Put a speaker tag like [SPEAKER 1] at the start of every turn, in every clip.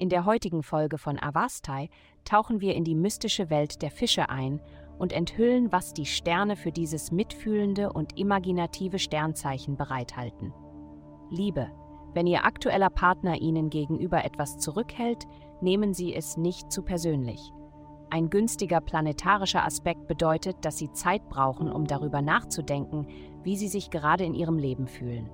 [SPEAKER 1] In der heutigen Folge von Avastai tauchen wir in die mystische Welt der Fische ein und enthüllen, was die Sterne für dieses mitfühlende und imaginative Sternzeichen bereithalten. Liebe. Wenn Ihr aktueller Partner Ihnen gegenüber etwas zurückhält, nehmen Sie es nicht zu persönlich. Ein günstiger planetarischer Aspekt bedeutet, dass Sie Zeit brauchen, um darüber nachzudenken, wie Sie sich gerade in Ihrem Leben fühlen.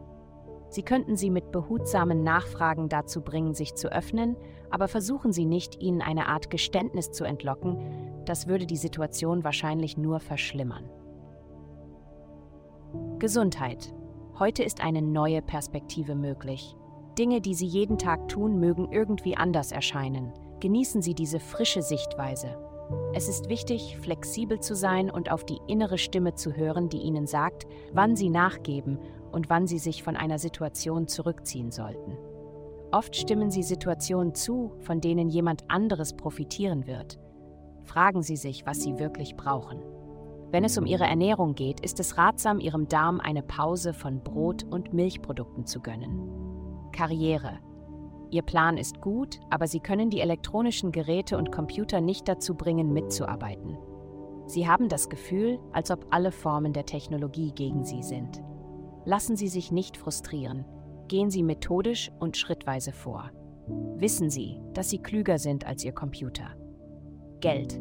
[SPEAKER 1] Sie könnten Sie mit behutsamen Nachfragen dazu bringen, sich zu öffnen, aber versuchen Sie nicht, Ihnen eine Art Geständnis zu entlocken, das würde die Situation wahrscheinlich nur verschlimmern. Gesundheit. Heute ist eine neue Perspektive möglich. Dinge, die Sie jeden Tag tun, mögen irgendwie anders erscheinen. Genießen Sie diese frische Sichtweise. Es ist wichtig, flexibel zu sein und auf die innere Stimme zu hören, die Ihnen sagt, wann Sie nachgeben und wann Sie sich von einer Situation zurückziehen sollten. Oft stimmen Sie Situationen zu, von denen jemand anderes profitieren wird. Fragen Sie sich, was Sie wirklich brauchen. Wenn es um Ihre Ernährung geht, ist es ratsam, Ihrem Darm eine Pause von Brot- und Milchprodukten zu gönnen. Karriere. Ihr Plan ist gut, aber Sie können die elektronischen Geräte und Computer nicht dazu bringen, mitzuarbeiten. Sie haben das Gefühl, als ob alle Formen der Technologie gegen Sie sind. Lassen Sie sich nicht frustrieren. Gehen Sie methodisch und schrittweise vor. Wissen Sie, dass Sie klüger sind als Ihr Computer. Geld.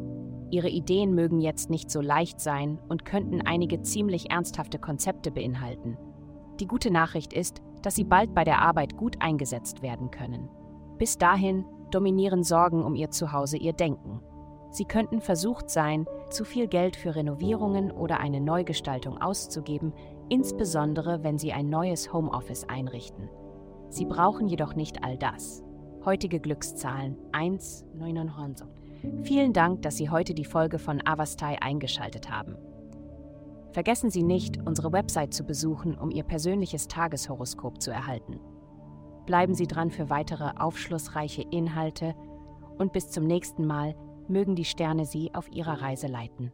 [SPEAKER 1] Ihre Ideen mögen jetzt nicht so leicht sein und könnten einige ziemlich ernsthafte Konzepte beinhalten. Die gute Nachricht ist, dass Sie bald bei der Arbeit gut eingesetzt werden können. Bis dahin dominieren Sorgen um Ihr Zuhause Ihr Denken. Sie könnten versucht sein, zu viel Geld für Renovierungen oder eine Neugestaltung auszugeben, insbesondere wenn Sie ein neues Homeoffice einrichten. Sie brauchen jedoch nicht all das. Heutige Glückszahlen 1, 9 Vielen Dank, dass Sie heute die Folge von Avastai eingeschaltet haben. Vergessen Sie nicht, unsere Website zu besuchen, um Ihr persönliches Tageshoroskop zu erhalten. Bleiben Sie dran für weitere aufschlussreiche Inhalte und bis zum nächsten Mal mögen die Sterne Sie auf Ihrer Reise leiten.